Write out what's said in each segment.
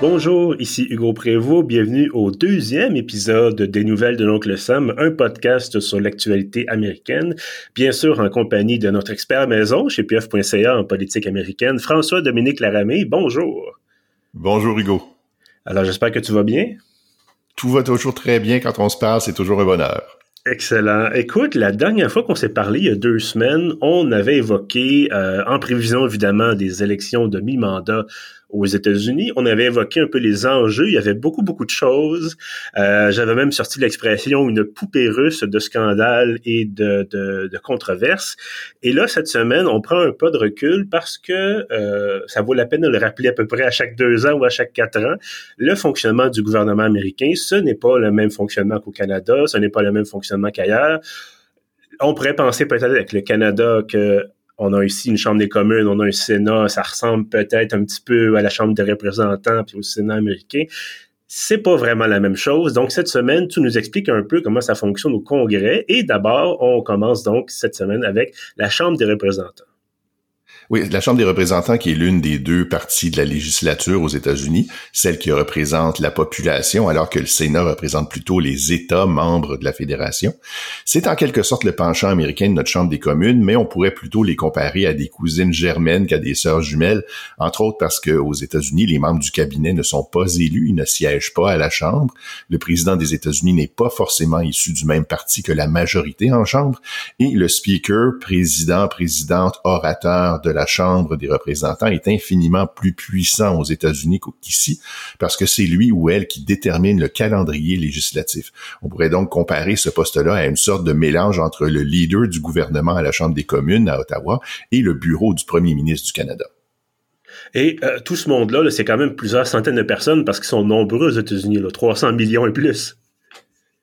Bonjour, ici Hugo Prévost. Bienvenue au deuxième épisode des Nouvelles de l'Oncle Sam, un podcast sur l'actualité américaine. Bien sûr, en compagnie de notre expert maison chez PF.ca en politique américaine, François-Dominique Laramé. Bonjour. Bonjour, Hugo. Alors, j'espère que tu vas bien. Tout va toujours très bien quand on se parle, c'est toujours un bonheur. Excellent. Écoute, la dernière fois qu'on s'est parlé, il y a deux semaines, on avait évoqué, euh, en prévision évidemment des élections de mi-mandat aux États-Unis. On avait évoqué un peu les enjeux. Il y avait beaucoup, beaucoup de choses. Euh, J'avais même sorti l'expression une poupée russe de scandales et de, de, de controverses. Et là, cette semaine, on prend un pas de recul parce que euh, ça vaut la peine de le rappeler à peu près à chaque deux ans ou à chaque quatre ans. Le fonctionnement du gouvernement américain, ce n'est pas le même fonctionnement qu'au Canada, ce n'est pas le même fonctionnement qu'ailleurs. On pourrait penser peut-être avec le Canada que on a ici une Chambre des communes, on a un Sénat, ça ressemble peut-être un petit peu à la Chambre des représentants puis au Sénat américain. C'est pas vraiment la même chose. Donc, cette semaine, tu nous expliques un peu comment ça fonctionne au Congrès. Et d'abord, on commence donc cette semaine avec la Chambre des représentants. Oui, la Chambre des représentants qui est l'une des deux parties de la législature aux États-Unis, celle qui représente la population, alors que le Sénat représente plutôt les États membres de la fédération. C'est en quelque sorte le penchant américain de notre Chambre des communes, mais on pourrait plutôt les comparer à des cousines germaines qu'à des sœurs jumelles, entre autres parce que aux États-Unis, les membres du cabinet ne sont pas élus, ils ne siègent pas à la Chambre. Le président des États-Unis n'est pas forcément issu du même parti que la majorité en Chambre, et le speaker, président, présidente, orateur de la Chambre des représentants est infiniment plus puissant aux États-Unis qu'ici, parce que c'est lui ou elle qui détermine le calendrier législatif. On pourrait donc comparer ce poste-là à une sorte de mélange entre le leader du gouvernement à la Chambre des communes à Ottawa et le bureau du premier ministre du Canada. Et euh, tout ce monde-là, c'est quand même plusieurs centaines de personnes parce qu'ils sont nombreux aux États-Unis, 300 millions et plus.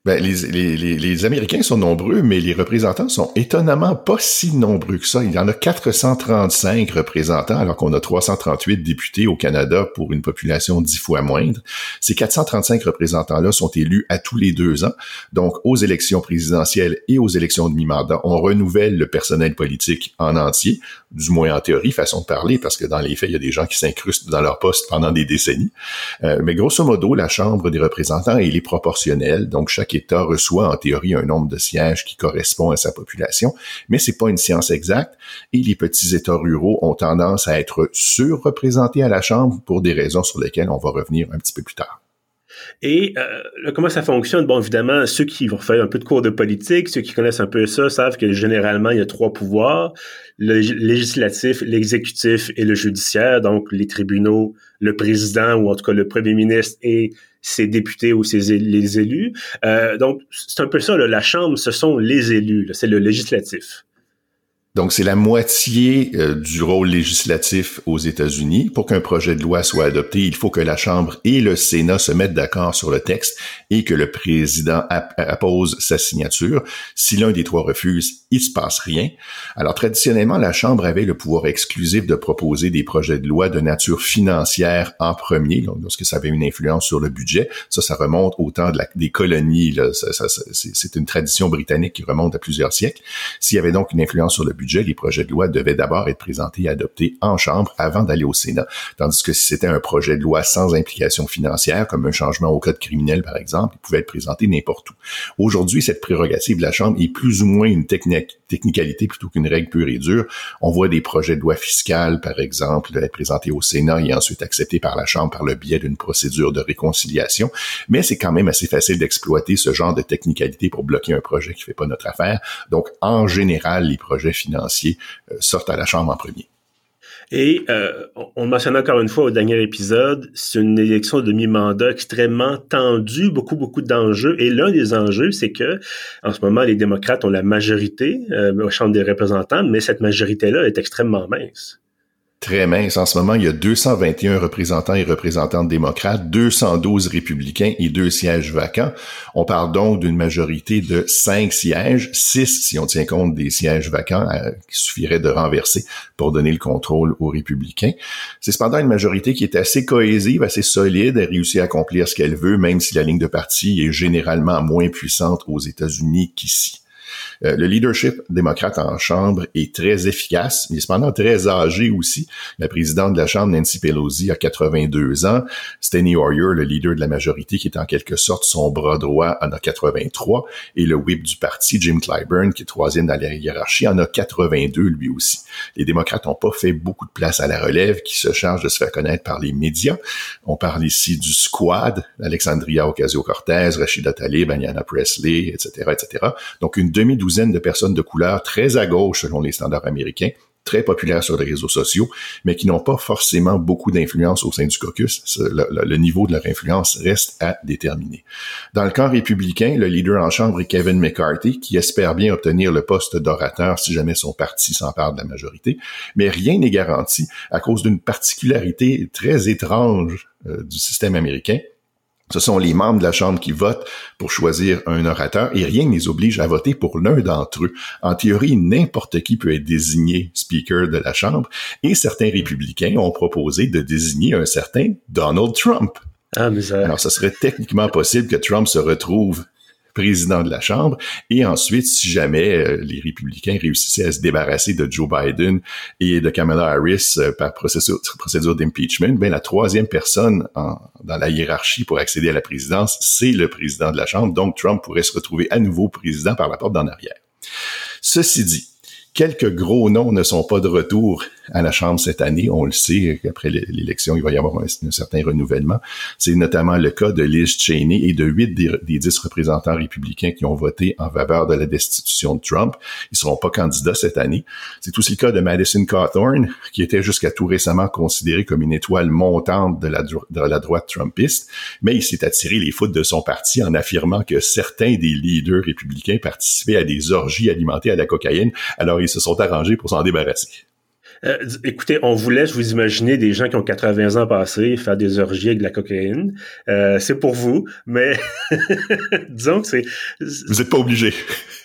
Ben, les, les, les, Américains sont nombreux, mais les représentants sont étonnamment pas si nombreux que ça. Il y en a 435 représentants, alors qu'on a 338 députés au Canada pour une population dix fois moindre. Ces 435 représentants-là sont élus à tous les deux ans. Donc, aux élections présidentielles et aux élections de mi-mandat, on renouvelle le personnel politique en entier, du moins en théorie, façon de parler, parce que dans les faits, il y a des gens qui s'incrustent dans leur poste pendant des décennies. Euh, mais grosso modo, la Chambre des représentants, elle est proportionnelle. Donc, chaque État reçoit en théorie un nombre de sièges qui correspond à sa population, mais c'est pas une science exacte et les petits États ruraux ont tendance à être surreprésentés à la Chambre pour des raisons sur lesquelles on va revenir un petit peu plus tard. Et euh, comment ça fonctionne? Bon, évidemment, ceux qui vont faire un peu de cours de politique, ceux qui connaissent un peu ça, savent que généralement, il y a trois pouvoirs, le législatif, l'exécutif et le judiciaire, donc les tribunaux, le président ou en tout cas le premier ministre et ses députés ou ses, élus. Euh, donc, c'est un peu ça, la Chambre, ce sont les élus, c'est le législatif. Donc, c'est la moitié euh, du rôle législatif aux États-Unis. Pour qu'un projet de loi soit adopté, il faut que la Chambre et le Sénat se mettent d'accord sur le texte et que le président appose sa signature. Si l'un des trois refuse, il se passe rien. Alors, traditionnellement, la Chambre avait le pouvoir exclusif de proposer des projets de loi de nature financière en premier, lorsque ça avait une influence sur le budget. Ça, ça remonte au temps des colonies. c'est une tradition britannique qui remonte à plusieurs siècles. S'il y avait donc une influence sur le budget, les projets de loi devaient d'abord être présentés et adoptés en Chambre avant d'aller au Sénat. Tandis que si c'était un projet de loi sans implication financière, comme un changement au code criminel par exemple, il pouvait être présenté n'importe où. Aujourd'hui, cette prérogative de la Chambre est plus ou moins une technicalité plutôt qu'une règle pure et dure. On voit des projets de loi fiscale, par exemple, être présentés au Sénat et ensuite acceptés par la Chambre par le biais d'une procédure de réconciliation. Mais c'est quand même assez facile d'exploiter ce genre de technicalité pour bloquer un projet qui fait pas notre affaire. Donc, en général, les projets financiers financiers sortent à la Chambre en premier. Et on mentionnait encore une fois au dernier épisode, c'est une élection de mi-mandat extrêmement tendue, beaucoup, beaucoup d'enjeux. Et l'un des enjeux, c'est que en ce moment, les démocrates ont la majorité au Chambre des représentants, mais cette majorité-là est extrêmement mince très mince. En ce moment, il y a 221 représentants et représentantes démocrates, 212 républicains et deux sièges vacants. On parle donc d'une majorité de cinq sièges, six si on tient compte des sièges vacants euh, qui suffirait de renverser pour donner le contrôle aux républicains. C'est cependant une majorité qui est assez cohésive, assez solide, elle réussit à accomplir ce qu'elle veut, même si la ligne de parti est généralement moins puissante aux États-Unis qu'ici. Euh, le leadership démocrate en Chambre est très efficace, mais cependant très âgé aussi. La présidente de la Chambre, Nancy Pelosi, a 82 ans. Steny Hoyer, le leader de la majorité, qui est en quelque sorte son bras droit, en a 83. Et le whip du parti, Jim Clyburn, qui est troisième dans la hiérarchie, en a 82 lui aussi. Les démocrates n'ont pas fait beaucoup de place à la relève, qui se charge de se faire connaître par les médias. On parle ici du squad, Alexandria Ocasio-Cortez, Rashida Tlaib, Ayanna Presley, etc., etc. Donc, une demi-douzaine de personnes de couleur très à gauche selon les standards américains, très populaires sur les réseaux sociaux, mais qui n'ont pas forcément beaucoup d'influence au sein du caucus. Le, niveau de leur influence reste à déterminer. Dans le camp républicain, le leader en chambre est Kevin McCarthy, qui espère bien obtenir le poste d'orateur si jamais son parti s'empare de la majorité, mais rien n'est garanti à cause d'une particularité très étrange euh, du système américain ce sont les membres de la Chambre qui votent pour choisir un orateur et rien ne les oblige à voter pour l'un d'entre eux. En théorie, n'importe qui peut être désigné Speaker de la Chambre et certains républicains ont proposé de désigner un certain Donald Trump. Ah, mais ça... Alors, ce serait techniquement possible que Trump se retrouve président de la Chambre. Et ensuite, si jamais euh, les républicains réussissaient à se débarrasser de Joe Biden et de Kamala Harris euh, par procédure, procédure d'impeachment, ben la troisième personne dans la hiérarchie pour accéder à la présidence, c'est le président de la Chambre. Donc, Trump pourrait se retrouver à nouveau président par la porte d'en arrière. Ceci dit, quelques gros noms ne sont pas de retour à la Chambre cette année. On le sait qu'après l'élection, il va y avoir un, certain renouvellement. C'est notamment le cas de Liz Cheney et de huit des, dix représentants républicains qui ont voté en faveur de la destitution de Trump. Ils seront pas candidats cette année. C'est aussi le cas de Madison Cawthorn, qui était jusqu'à tout récemment considéré comme une étoile montante de la, de la droite trumpiste, mais il s'est attiré les foudres de son parti en affirmant que certains des leaders républicains participaient à des orgies alimentées à la cocaïne, alors ils se sont arrangés pour s'en débarrasser. Euh, écoutez, on vous laisse vous imaginer des gens qui ont 80 ans passés faire des orgies avec de la cocaïne. Euh, c'est pour vous, mais disons que c'est... Vous n'êtes pas obligé.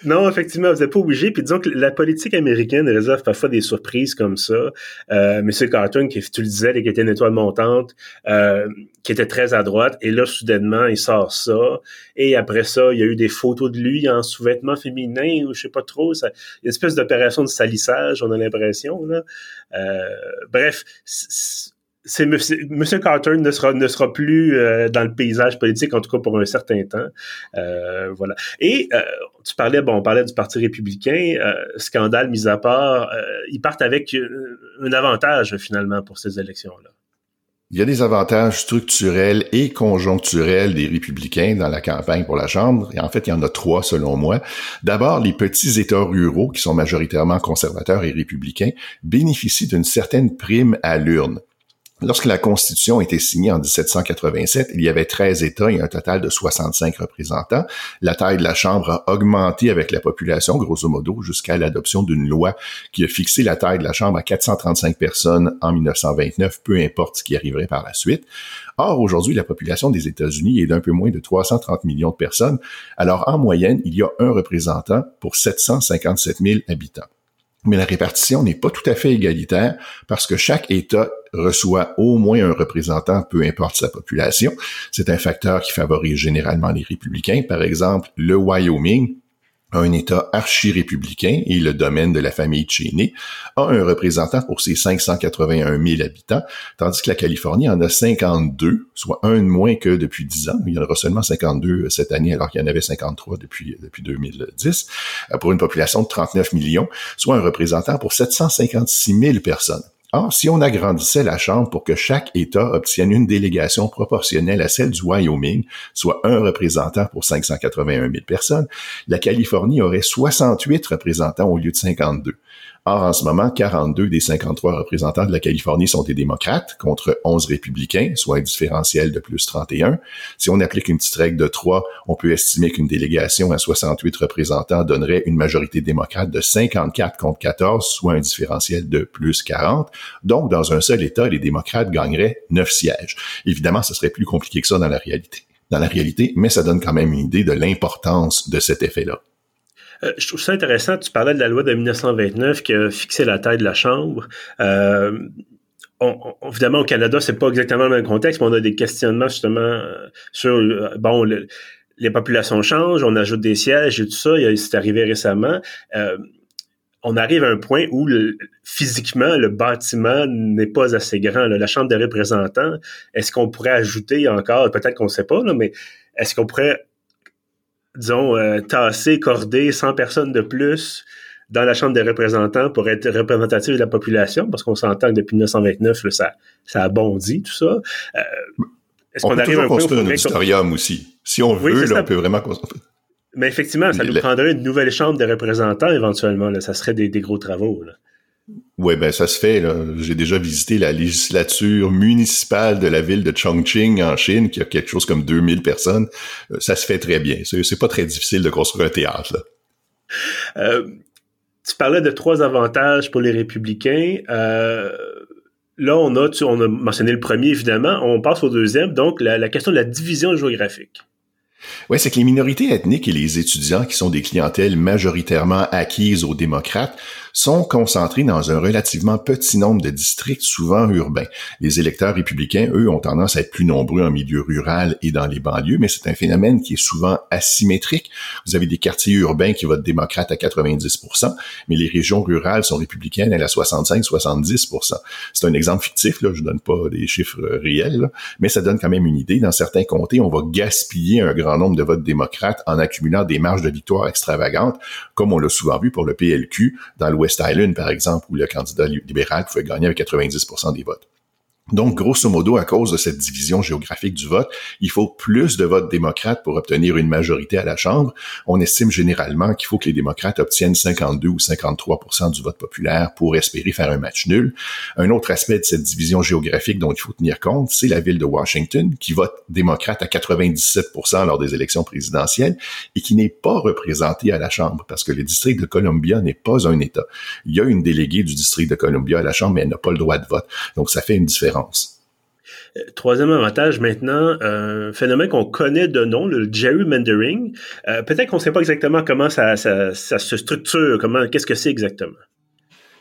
Non, effectivement, vous n'êtes pas obligé. Puis disons que la politique américaine réserve parfois des surprises comme ça. Euh, Monsieur Carton, qui, tu le disais, qui était une étoile montante, euh, qui était très à droite, et là, soudainement, il sort ça. Et après ça, il y a eu des photos de lui en sous-vêtements féminins, ou je sais pas trop. Ça, une espèce d'opération de salissage, on a l'impression. Là. Euh, bref, c'est Monsieur Carter ne sera plus euh, dans le paysage politique en tout cas pour un certain temps. Euh, et tu parlais on parlait du parti républicain scandale mis à part ils partent avec un avantage finalement pour ces élections là il y a des avantages structurels et conjoncturels des républicains dans la campagne pour la Chambre. Et en fait, il y en a trois selon moi. D'abord, les petits États ruraux, qui sont majoritairement conservateurs et républicains, bénéficient d'une certaine prime à l'urne. Lorsque la Constitution a été signée en 1787, il y avait 13 États et un total de 65 représentants. La taille de la Chambre a augmenté avec la population, grosso modo, jusqu'à l'adoption d'une loi qui a fixé la taille de la Chambre à 435 personnes en 1929, peu importe ce qui arriverait par la suite. Or, aujourd'hui, la population des États-Unis est d'un peu moins de 330 millions de personnes. Alors, en moyenne, il y a un représentant pour 757 000 habitants. Mais la répartition n'est pas tout à fait égalitaire parce que chaque État reçoit au moins un représentant, peu importe sa population. C'est un facteur qui favorise généralement les républicains. Par exemple, le Wyoming un État archi-républicain et le domaine de la famille Cheney, a un représentant pour ses 581 000 habitants, tandis que la Californie en a 52, soit un de moins que depuis 10 ans. Il y en aura seulement 52 cette année, alors qu'il y en avait 53 depuis, depuis 2010, euh, pour une population de 39 millions, soit un représentant pour 756 000 personnes. Or, si on agrandissait la Chambre pour que chaque État obtienne une délégation proportionnelle à celle du Wyoming, soit un représentant pour 581 000 personnes, la Californie aurait 68 représentants au lieu de 52. Or, en ce moment, 42 des 53 représentants de la Californie sont des démocrates contre 11 républicains, soit un différentiel de plus 31. Si on applique une petite règle de 3, on peut estimer qu'une délégation à 68 représentants donnerait une majorité démocrate de 54 contre 14, soit un différentiel de plus 40. Donc, dans un seul État, les démocrates gagneraient 9 sièges. Évidemment, ce serait plus compliqué que ça dans la réalité. Dans la réalité, mais ça donne quand même une idée de l'importance de cet effet-là. Euh, je trouve ça intéressant. Tu parlais de la loi de 1929 qui a fixé la taille de la Chambre. Euh, évidemment, au Canada, c'est pas exactement le même contexte, mais on a des questionnements justement euh, sur bon les populations changent, on ajoute des sièges et tout ça, c'est arrivé récemment. Euh, on arrive à un point où physiquement le bâtiment n'est pas assez grand. La Chambre des représentants, est-ce qu'on pourrait ajouter encore, peut-être qu'on ne sait pas, mais est-ce qu'on pourrait, disons, euh, tasser, corder 100 personnes de plus dans la Chambre des représentants pour être représentatif de la population? Parce qu'on s'entend que depuis 1929, ça, ça a bondi, tout ça. Euh, est-ce qu'on arrive à un point un auditorium aussi. Si on veut, on peut vraiment construire. Mais effectivement, ça nous prendrait une nouvelle chambre de représentants éventuellement. Là. Ça serait des, gros travaux. Là. Oui, ben ça se fait. J'ai déjà visité la législature municipale de la ville de Chongqing en Chine, qui a quelque chose comme 2000 personnes. Euh, ça se fait très bien. C'est pas très difficile de construire un théâtre. Là. Euh, tu parlais de trois avantages pour les républicains. Euh, là, on a, on a mentionné le premier, évidemment. On passe au deuxième. Donc, la question de la division géographique. Oui, c'est que les minorités ethniques et les étudiants, qui sont des clientèles majoritairement acquises aux démocrates, sont concentrés dans un relativement petit nombre de districts, souvent urbains. Les électeurs républicains, eux, ont tendance à être plus nombreux en milieu rural et dans les banlieues, mais c'est un phénomène qui est souvent asymétrique. Vous avez des quartiers urbains qui votent démocrate à 90% mais les régions rurales sont républicaines à 65-70% C'est un exemple fictif, là, je donne pas des chiffres réels, mais ça donne quand même une idée. Dans certains comtés, on va gaspiller un grand nombre de votes démocrates en accumulant des marges de victoire extravagantes, comme on l'a souvent vu pour le PLQ dans le West Island, par exemple, où le candidat libéral pouvait gagner avec 90% des votes. Donc, grosso modo, à cause de cette division géographique du vote, il faut plus de votes démocrates pour obtenir une majorité à la Chambre. On estime généralement qu'il faut que les démocrates obtiennent 52 ou 53% du vote populaire pour espérer faire un match nul. Un autre aspect de cette division géographique dont il faut tenir compte, c'est la ville de Washington, qui vote démocrate à 97% lors des élections présidentielles et qui n'est pas représentée à la Chambre parce que le district de Columbia n'est pas un État. Il y a une déléguée du district de Columbia à la Chambre, mais elle n'a pas le droit de vote. Donc, ça fait une différence euh, troisième avantage maintenant, un phénomène qu'on connaît de nom, le gerrymandering. Euh, peut-être qu'on ne sait pas exactement comment ça, ça se structure, comment, qu'est-ce que c'est exactement?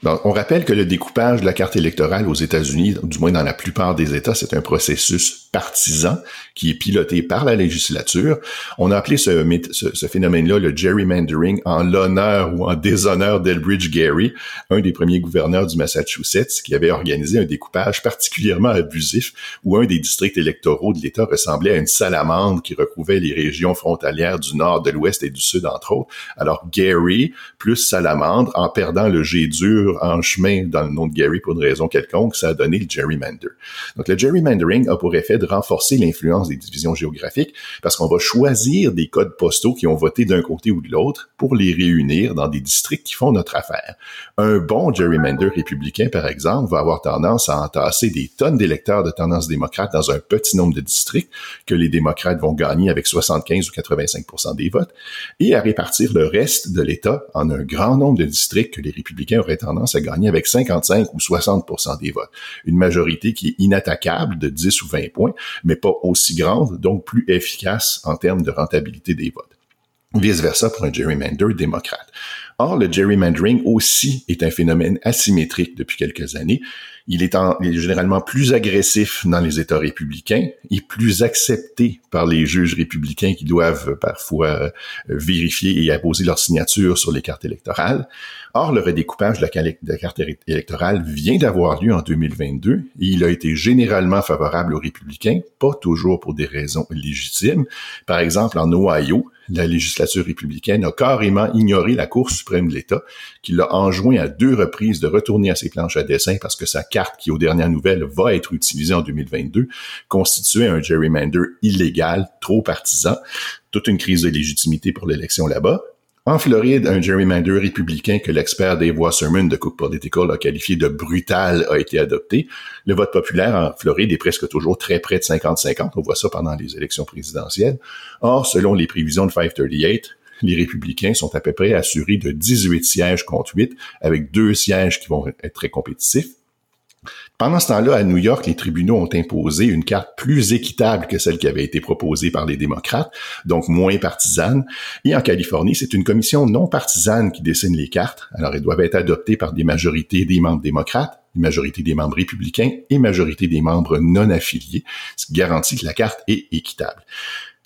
On rappelle que le découpage de la carte électorale aux États-Unis, du moins dans la plupart des États, c'est un processus partisan qui est piloté par la législature. On a appelé ce, phénomène-là le gerrymandering en l'honneur ou en déshonneur d'Elbridge Gary, un des premiers gouverneurs du Massachusetts, qui avait organisé un découpage particulièrement abusif où un des districts électoraux de l'État ressemblait à une salamandre qui recouvrait les régions frontalières du nord, de l'ouest et du sud, entre autres. Alors Gary plus salamandre, en perdant le G dur en chemin dans le nom de Gary pour une raison quelconque, ça a donné le gerrymander. Donc le gerrymandering a pour effet de renforcer l'influence des divisions géographiques parce qu'on va choisir des codes postaux qui ont voté d'un côté ou de l'autre pour les réunir dans des districts qui font notre affaire. Un bon gerrymander républicain, par exemple, va avoir tendance à entasser des tonnes d'électeurs de tendance démocrate dans un petit nombre de districts que les démocrates vont gagner avec 75 ou 85 des votes et à répartir le reste de l'État en un grand nombre de districts que les républicains auraient tendance à gagner avec 55 ou 60 des votes. Une majorité qui est inattaquable de 10 ou 20 points, mais pas aussi grande, donc plus efficace en termes de rentabilité des votes. Vice-versa pour un gerrymander démocrate. Or, le gerrymandering aussi est un phénomène asymétrique depuis quelques années. Il est, généralement plus agressif dans les États républicains et plus accepté par les juges républicains qui doivent parfois euh, vérifier et apposer leur signature sur les cartes électorales. Or, le redécoupage de la, carte électorale vient d'avoir lieu en 2022 et il a été généralement favorable aux républicains, pas toujours pour des raisons légitimes. Par exemple, en Ohio, la législature républicaine a carrément ignoré la Cour suprême de l'État, qui l'a enjoint à deux reprises de retourner à ses planches à dessin parce que sa carte, qui aux dernières nouvelles va être utilisée en 2022, constituait un gerrymander illégal, trop partisan. Toute une crise de légitimité pour l'élection là-bas. En Floride, un gerrymander républicain que l'expert Dave Wasserman de Cook Political a qualifié de brutal a été adopté. Le vote populaire en Floride est presque toujours très près de 50-50. On voit ça pendant les élections présidentielles. Or, selon les prévisions de 538, les républicains sont à peu près assurés de 18 sièges contre 8, avec deux sièges qui vont être très compétitifs. Pendant ce temps-là, à New York, les tribunaux ont imposé une carte plus équitable que celle qui avait été proposée par les démocrates, donc moins partisane. Et en Californie, c'est une commission non partisane qui dessine les cartes. Alors, elles doivent être adoptées par des majorités des membres démocrates, une majorité des membres républicains et majorité des membres non affiliés, ce qui garantit que la carte est équitable.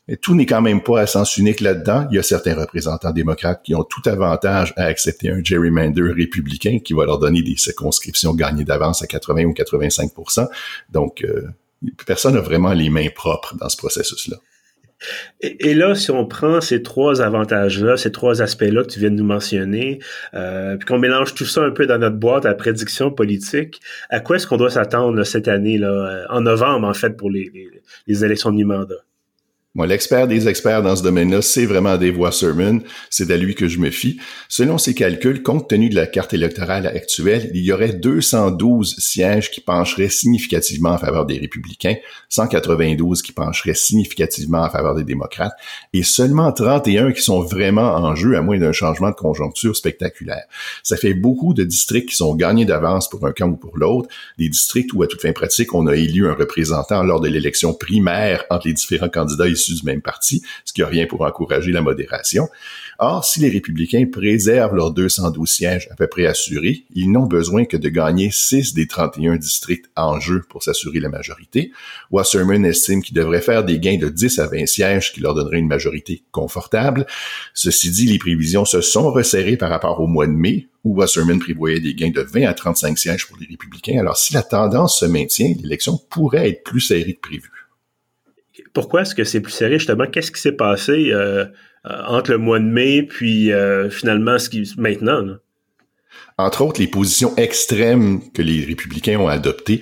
Mais tout n'est quand même pas à sens unique là-dedans. Il y a certains représentants démocrates qui ont tout avantage à accepter un gerrymander républicain qui va leur donner des circonscriptions gagnées d'avance à 80 ou 85 Donc, euh, personne n'a vraiment les mains propres dans ce processus-là. Et, là, si on prend ces trois avantages-là, ces trois aspects-là que tu viens de nous mentionner, euh, puis qu'on mélange tout ça un peu dans notre boîte à prédiction politique, à quoi est-ce qu'on doit s'attendre cette année, là, euh, en novembre, en fait, pour les, les, les élections de mi-mandat? Moi, l'expert des experts dans ce domaine-là, c'est vraiment Dave Wasserman. C'est à lui que je me fie. Selon ses calculs, compte tenu de la carte électorale actuelle, il y aurait 212 sièges qui pencheraient significativement en faveur des républicains, 192 qui pencheraient significativement en faveur des démocrates, et seulement 31 qui sont vraiment en jeu à moins d'un changement de conjoncture spectaculaire. Ça fait beaucoup de districts qui sont gagnés d'avance pour un camp ou pour l'autre, des districts où, à toute fin pratique, on a élu un représentant lors de l'élection primaire entre les différents candidats même parti, ce qui n'a rien pour encourager la modération. Or, si les républicains préservent leurs 212 sièges à peu près assurés, ils n'ont besoin que de gagner 6 des 31 districts en jeu pour s'assurer la majorité. Wasserman estime qu'ils devraient faire des gains de 10 à 20 sièges qui leur donneraient une majorité confortable. Ceci dit, les prévisions se sont resserrées par rapport au mois de mai, où Wasserman prévoyait des gains de 20 à 35 sièges pour les républicains. Alors, si la tendance se maintient, l'élection pourrait être plus serrée que prévu pourquoi est-ce que c'est plus serré justement? Qu'est-ce qui s'est passé euh, euh, entre le mois de mai puis euh, finalement ce qui maintenant là? Entre autres les positions extrêmes que les républicains ont adoptées,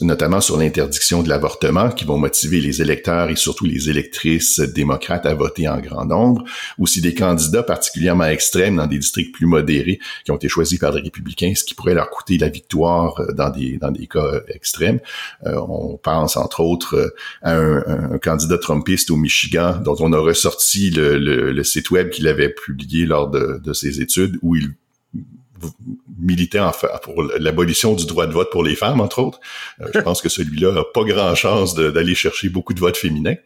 notamment sur l'interdiction de l'avortement, qui vont motiver les électeurs et surtout les électrices démocrates à voter en grand nombre, aussi des candidats particulièrement extrêmes dans des districts plus modérés qui ont été choisis par les républicains, ce qui pourrait leur coûter la victoire euh, dans des, dans des cas extrêmes. Euh, on pense entre autres euh, à un, candidat trumpiste au Michigan dont on a ressorti le, le, site web qu'il avait publié lors de, de ses études où il militait en pour l'abolition du droit de vote pour les femmes, entre autres. Euh, je pense que celui-là n'a pas grand chance d'aller chercher beaucoup de votes féminins.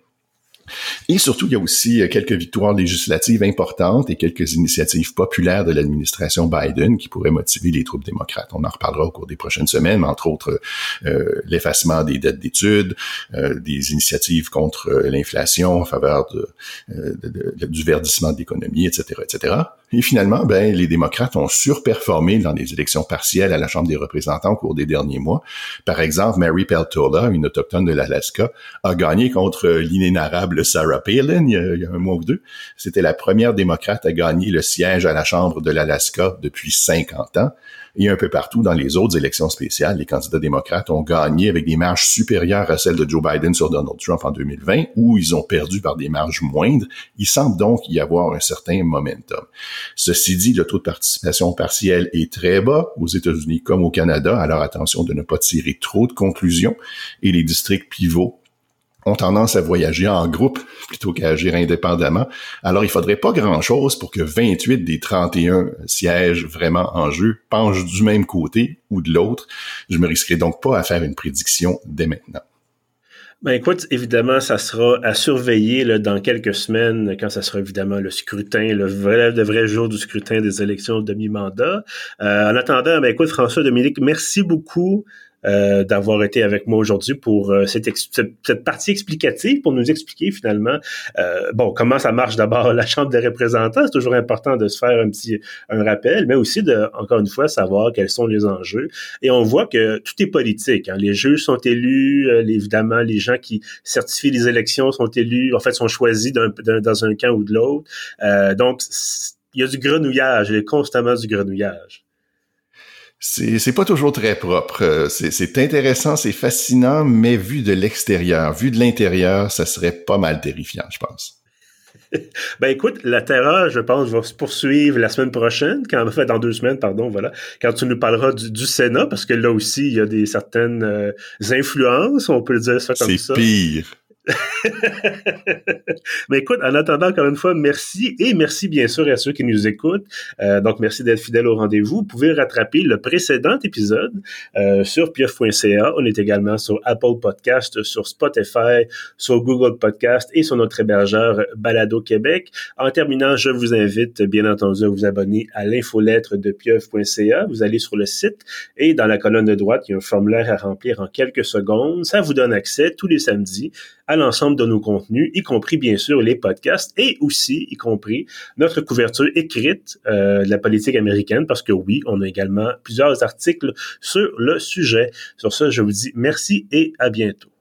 Et surtout, il y a aussi euh, quelques victoires législatives importantes et quelques initiatives populaires de l'administration Biden qui pourraient motiver les troupes démocrates. On en reparlera au cours des prochaines semaines, entre autres euh, l'effacement des dettes d'études, des initiatives contre l'inflation en faveur du verdissement de l'économie, etc., etc. Et finalement, ben, les démocrates ont surperformé dans les élections partielles à la Chambre des représentants au cours des derniers mois. Par exemple, Mary Peltola, une autochtone de l'Alaska, a gagné contre l'inénarrable Sarah Palin il y, a, un mois ou deux. C'était la première démocrate à gagner le siège à la Chambre de l'Alaska depuis 50 ans. Et un peu partout dans les autres élections spéciales, les candidats démocrates ont gagné avec des marges supérieures à celles de Joe Biden sur Donald Trump en 2020, où ils ont perdu par des marges moindres. Il semble donc y avoir un certain momentum. Ceci dit, le taux de participation partielle est très bas aux États-Unis comme au Canada, alors attention de ne pas tirer trop de conclusions. Et les districts pivots ont tendance à voyager en groupe plutôt qu'à agir indépendamment. Alors, il faudrait pas grand-chose pour que 28 des 31 sièges vraiment en jeu penchent du même côté ou de l'autre. Je me risquerai donc pas à faire une prédiction dès maintenant. Ben écoute, évidemment, ça sera à surveiller dans quelques semaines, quand ça sera évidemment le scrutin, le vrai, le vrai jour du scrutin des élections de mi-mandat. Euh, en attendant, ben écoute, François Dominique, merci beaucoup euh, d'avoir été avec moi aujourd'hui pour euh, cette, cette, partie explicative, pour nous expliquer finalement, euh, bon, comment ça marche d'abord la Chambre des représentants. C'est toujours important de se faire un petit un rappel, mais aussi de, encore une fois, savoir quels sont les enjeux. Et on voit que tout est politique. Hein. Les juges sont élus, évidemment, les gens qui certifient les élections sont élus, en fait, sont choisis dans un camp ou de l'autre. donc, il y a du grenouillage, il y a constamment du grenouillage c'est pas toujours très propre. Euh, c'est intéressant, c'est fascinant, mais vu de l'extérieur, vu de l'intérieur, ça serait pas mal terrifiant, je pense. Ben écoute, la terreur, je pense, va se poursuivre la semaine prochaine, quand en fait dans deux semaines, pardon, voilà, quand tu nous parleras du, Sénat, parce que là aussi il y a des certaines euh, influences, on peut dire ça comme ça. C'est pire. Mais écoute, en attendant, encore une fois, merci et merci bien sûr à ceux qui nous écoutent. Euh, donc, merci d'être fidèles au rendez-vous. Vous pouvez rattraper le précédent épisode euh, sur pieuf.ca. On est également sur Apple Podcast, sur Spotify, sur Google Podcast et sur notre hébergeur Balado Québec. En terminant, je vous invite bien entendu à vous abonner à l'infolettre de pieuf.ca. Vous allez sur le site et dans la colonne de droite, il y a un formulaire à remplir en quelques secondes. Ça vous donne accès tous les samedis à l'ensemble de nos contenus, y compris bien sûr les podcasts et aussi y compris notre couverture écrite euh, de la politique américaine, parce que oui, on a également plusieurs articles sur le sujet. Sur ça, je vous dis merci et à bientôt.